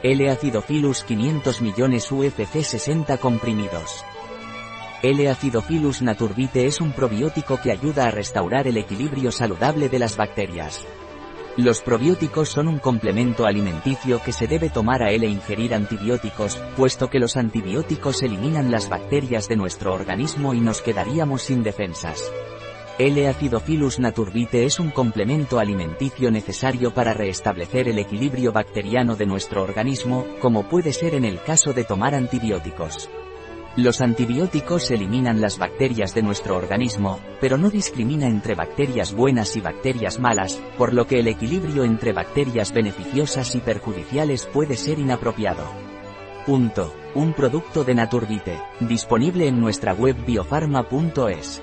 L-Acidophilus 500 millones UFC 60 comprimidos. L-Acidophilus naturbite es un probiótico que ayuda a restaurar el equilibrio saludable de las bacterias. Los probióticos son un complemento alimenticio que se debe tomar a L e ingerir antibióticos, puesto que los antibióticos eliminan las bacterias de nuestro organismo y nos quedaríamos sin defensas. L-Acidophilus naturbite es un complemento alimenticio necesario para restablecer el equilibrio bacteriano de nuestro organismo, como puede ser en el caso de tomar antibióticos. Los antibióticos eliminan las bacterias de nuestro organismo, pero no discrimina entre bacterias buenas y bacterias malas, por lo que el equilibrio entre bacterias beneficiosas y perjudiciales puede ser inapropiado. Punto. Un producto de Naturbite, disponible en nuestra web biofarma.es.